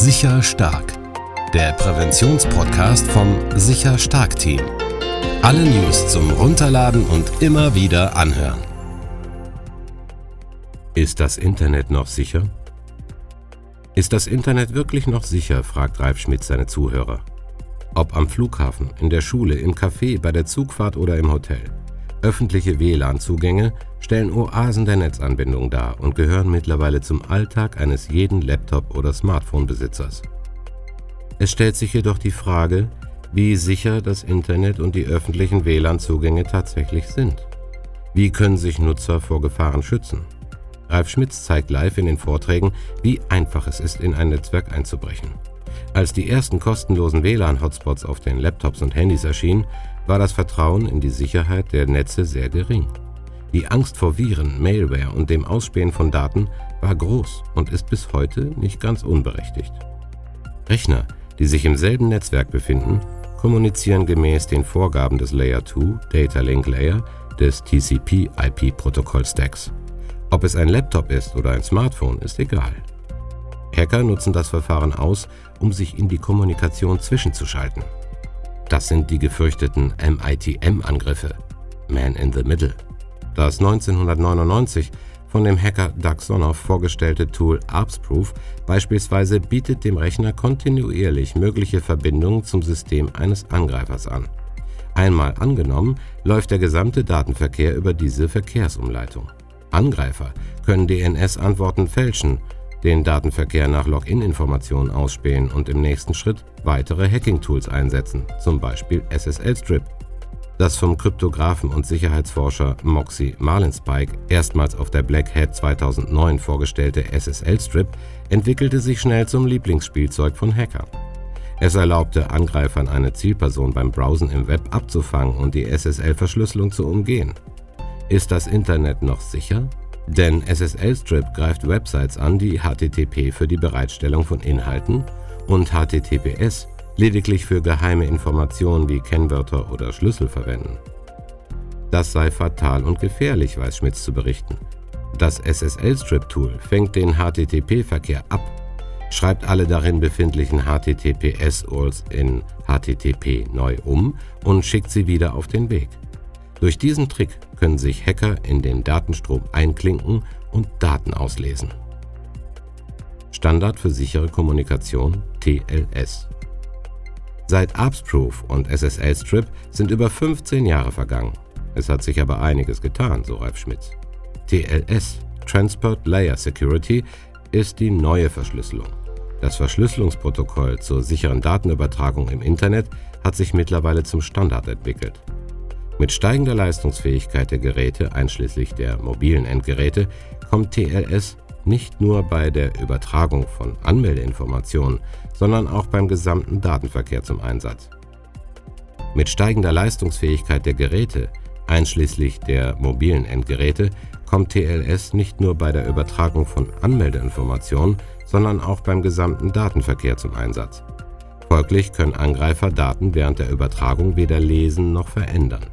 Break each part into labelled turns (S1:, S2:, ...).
S1: Sicher Stark, der Präventionspodcast vom Sicher Stark Team. Alle News zum Runterladen und immer wieder anhören.
S2: Ist das Internet noch sicher? Ist das Internet wirklich noch sicher? fragt Ralf Schmidt seine Zuhörer. Ob am Flughafen, in der Schule, im Café, bei der Zugfahrt oder im Hotel. Öffentliche WLAN-Zugänge stellen Oasen der Netzanbindung dar und gehören mittlerweile zum Alltag eines jeden Laptop- oder Smartphone-Besitzers. Es stellt sich jedoch die Frage, wie sicher das Internet und die öffentlichen WLAN-Zugänge tatsächlich sind. Wie können sich Nutzer vor Gefahren schützen? Ralf Schmitz zeigt live in den Vorträgen, wie einfach es ist, in ein Netzwerk einzubrechen. Als die ersten kostenlosen WLAN-Hotspots auf den Laptops und Handys erschienen, war das Vertrauen in die Sicherheit der Netze sehr gering. Die Angst vor Viren, Malware und dem Ausspähen von Daten war groß und ist bis heute nicht ganz unberechtigt. Rechner, die sich im selben Netzwerk befinden, kommunizieren gemäß den Vorgaben des Layer 2 Data Link Layer des TCP/IP-Protokoll-Stacks. Ob es ein Laptop ist oder ein Smartphone, ist egal. Hacker nutzen das Verfahren aus, um sich in die Kommunikation zwischenzuschalten. Das sind die gefürchteten MITM-Angriffe, Man in the Middle. Das 1999 von dem Hacker Doug Sonoff vorgestellte Tool ArpsProof beispielsweise bietet dem Rechner kontinuierlich mögliche Verbindungen zum System eines Angreifers an. Einmal angenommen, läuft der gesamte Datenverkehr über diese Verkehrsumleitung. Angreifer können DNS-Antworten fälschen den Datenverkehr nach Login-Informationen ausspähen und im nächsten Schritt weitere Hacking-Tools einsetzen, zum Beispiel SSL-Strip. Das vom Kryptografen und Sicherheitsforscher Moxie Marlinspike erstmals auf der Black Hat 2009 vorgestellte SSL-Strip entwickelte sich schnell zum Lieblingsspielzeug von Hackern. Es erlaubte Angreifern eine Zielperson beim Browsen im Web abzufangen und die SSL-Verschlüsselung zu umgehen. Ist das Internet noch sicher? Denn SSL-Strip greift Websites an, die HTTP für die Bereitstellung von Inhalten und HTTPS lediglich für geheime Informationen wie Kennwörter oder Schlüssel verwenden. Das sei fatal und gefährlich, weiß Schmitz zu berichten. Das SSL-Strip-Tool fängt den HTTP-Verkehr ab, schreibt alle darin befindlichen HTTPS-URLs in HTTP neu um und schickt sie wieder auf den Weg. Durch diesen Trick können sich Hacker in den Datenstrom einklinken und Daten auslesen. Standard für sichere Kommunikation TLS. Seit ARPSproof und SSL Strip sind über 15 Jahre vergangen. Es hat sich aber einiges getan, so Ralf Schmitz. TLS, Transport Layer Security, ist die neue Verschlüsselung. Das Verschlüsselungsprotokoll zur sicheren Datenübertragung im Internet hat sich mittlerweile zum Standard entwickelt. Mit steigender Leistungsfähigkeit der Geräte, einschließlich der mobilen Endgeräte, kommt TLS nicht nur bei der Übertragung von Anmeldeinformationen, sondern auch beim gesamten Datenverkehr zum Einsatz. Mit steigender Leistungsfähigkeit der Geräte, einschließlich der mobilen Endgeräte, kommt TLS nicht nur bei der Übertragung von Anmeldeinformationen, sondern auch beim gesamten Datenverkehr zum Einsatz. Folglich können Angreifer Daten während der Übertragung weder lesen noch verändern.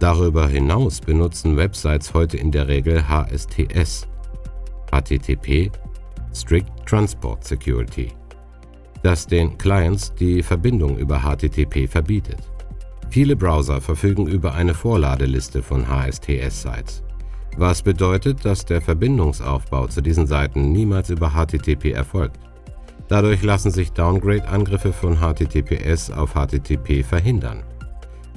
S2: Darüber hinaus benutzen Websites heute in der Regel HSTS (HTTP Strict Transport Security), das den Clients die Verbindung über HTTP verbietet. Viele Browser verfügen über eine Vorladeliste von HSTS-Sites, was bedeutet, dass der Verbindungsaufbau zu diesen Seiten niemals über HTTP erfolgt. Dadurch lassen sich Downgrade-Angriffe von HTTPS auf HTTP verhindern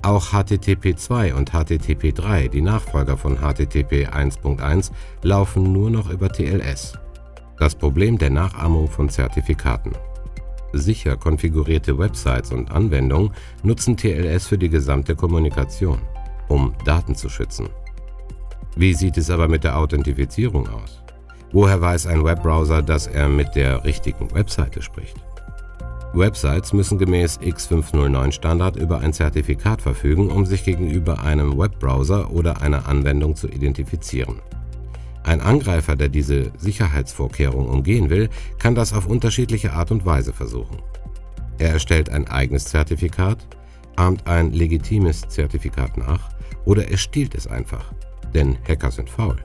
S2: auch HTTP2 und HTTP3, die Nachfolger von HTTP 1.1, laufen nur noch über TLS. Das Problem der Nachahmung von Zertifikaten. Sicher konfigurierte Websites und Anwendungen nutzen TLS für die gesamte Kommunikation, um Daten zu schützen. Wie sieht es aber mit der Authentifizierung aus? Woher weiß ein Webbrowser, dass er mit der richtigen Webseite spricht? Websites müssen gemäß X509-Standard über ein Zertifikat verfügen, um sich gegenüber einem Webbrowser oder einer Anwendung zu identifizieren. Ein Angreifer, der diese Sicherheitsvorkehrung umgehen will, kann das auf unterschiedliche Art und Weise versuchen. Er erstellt ein eigenes Zertifikat, ahmt ein legitimes Zertifikat nach oder er stiehlt es einfach, denn Hacker sind faul.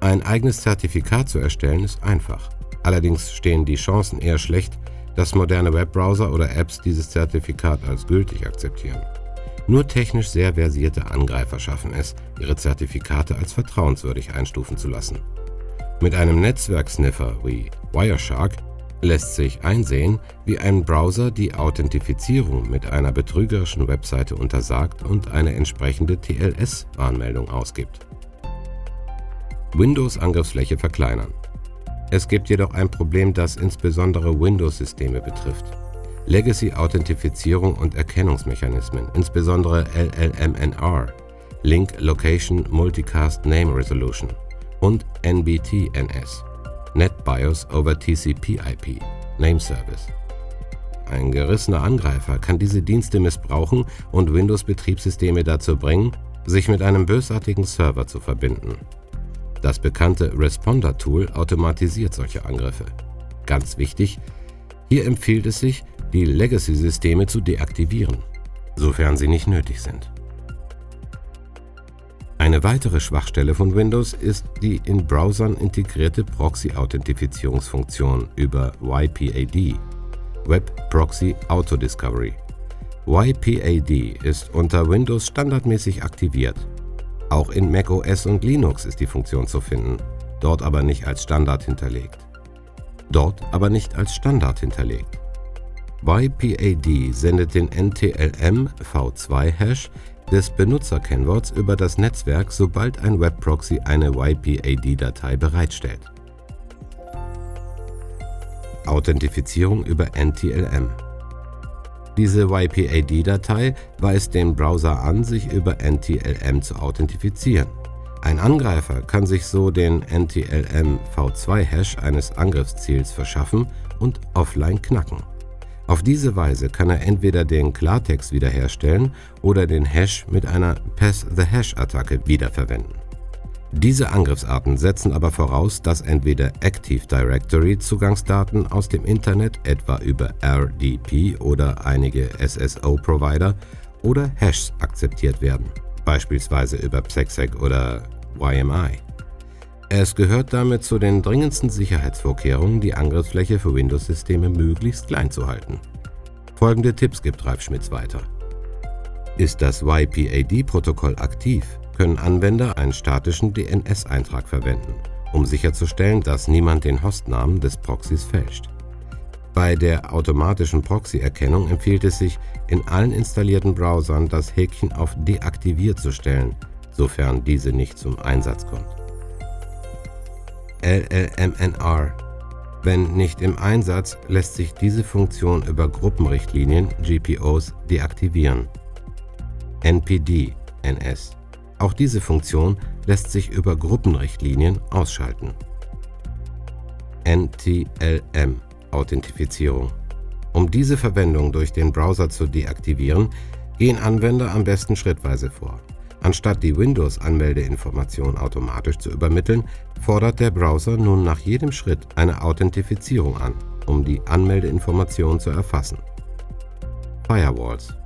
S2: Ein eigenes Zertifikat zu erstellen ist einfach. Allerdings stehen die Chancen eher schlecht, dass moderne Webbrowser oder Apps dieses Zertifikat als gültig akzeptieren. Nur technisch sehr versierte Angreifer schaffen es, ihre Zertifikate als vertrauenswürdig einstufen zu lassen. Mit einem Netzwerksniffer wie Wireshark lässt sich einsehen, wie ein Browser die Authentifizierung mit einer betrügerischen Webseite untersagt und eine entsprechende TLS-Warnmeldung ausgibt. Windows-Angriffsfläche verkleinern. Es gibt jedoch ein Problem, das insbesondere Windows-Systeme betrifft. Legacy-Authentifizierung und Erkennungsmechanismen, insbesondere LLMNR, Link Location Multicast Name Resolution und NBTNS, NetBIOS over TCP/IP, Name Service. Ein gerissener Angreifer kann diese Dienste missbrauchen und Windows-Betriebssysteme dazu bringen, sich mit einem bösartigen Server zu verbinden. Das bekannte Responder-Tool automatisiert solche Angriffe. Ganz wichtig, hier empfiehlt es sich, die Legacy-Systeme zu deaktivieren, sofern sie nicht nötig sind. Eine weitere Schwachstelle von Windows ist die in Browsern integrierte Proxy-Authentifizierungsfunktion über YPAD, Web Proxy Auto Discovery. YPAD ist unter Windows standardmäßig aktiviert auch in macOS und Linux ist die Funktion zu finden, dort aber nicht als Standard hinterlegt. Dort aber nicht als Standard hinterlegt. YPAD sendet den NTLM V2-Hash des Benutzerkennworts über das Netzwerk, sobald ein Webproxy eine YPAD-Datei bereitstellt. Authentifizierung über NTLM diese YPAD-Datei weist den Browser an, sich über NTLM zu authentifizieren. Ein Angreifer kann sich so den NTLM V2-Hash eines Angriffsziels verschaffen und offline knacken. Auf diese Weise kann er entweder den Klartext wiederherstellen oder den Hash mit einer Pass-the-Hash-Attacke wiederverwenden. Diese Angriffsarten setzen aber voraus, dass entweder Active Directory Zugangsdaten aus dem Internet, etwa über RDP oder einige SSO-Provider, oder Hashes akzeptiert werden, beispielsweise über PSECSEC oder YMI. Es gehört damit zu den dringendsten Sicherheitsvorkehrungen, die Angriffsfläche für Windows-Systeme möglichst klein zu halten. Folgende Tipps gibt Ralf Schmitz weiter. Ist das YPAD-Protokoll aktiv, können Anwender einen statischen DNS-Eintrag verwenden, um sicherzustellen, dass niemand den Hostnamen des Proxys fälscht. Bei der automatischen Proxy-Erkennung empfiehlt es sich, in allen installierten Browsern das Häkchen auf Deaktiviert zu stellen, sofern diese nicht zum Einsatz kommt. LLMNR Wenn nicht im Einsatz, lässt sich diese Funktion über Gruppenrichtlinien GPOs deaktivieren. NPD NS auch diese Funktion lässt sich über Gruppenrichtlinien ausschalten. NTLM Authentifizierung. Um diese Verwendung durch den Browser zu deaktivieren, gehen Anwender am besten schrittweise vor. Anstatt die Windows-Anmeldeinformation automatisch zu übermitteln, fordert der Browser nun nach jedem Schritt eine Authentifizierung an, um die Anmeldeinformation zu erfassen. Firewalls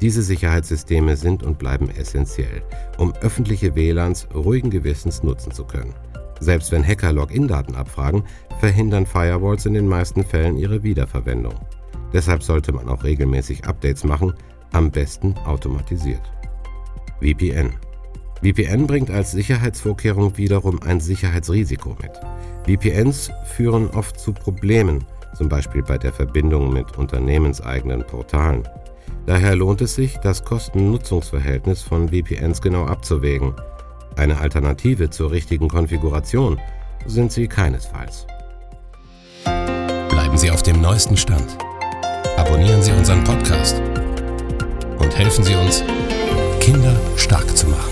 S2: diese Sicherheitssysteme sind und bleiben essentiell, um öffentliche WLANs ruhigen Gewissens nutzen zu können. Selbst wenn Hacker Login-Daten abfragen, verhindern Firewalls in den meisten Fällen ihre Wiederverwendung. Deshalb sollte man auch regelmäßig Updates machen, am besten automatisiert. VPN VPN bringt als Sicherheitsvorkehrung wiederum ein Sicherheitsrisiko mit. VPNs führen oft zu Problemen, zum Beispiel bei der Verbindung mit unternehmenseigenen Portalen. Daher lohnt es sich, das Kosten-Nutzungsverhältnis von VPNs genau abzuwägen. Eine Alternative zur richtigen Konfiguration sind sie keinesfalls.
S1: Bleiben Sie auf dem neuesten Stand. Abonnieren Sie unseren Podcast und helfen Sie uns, Kinder stark zu machen.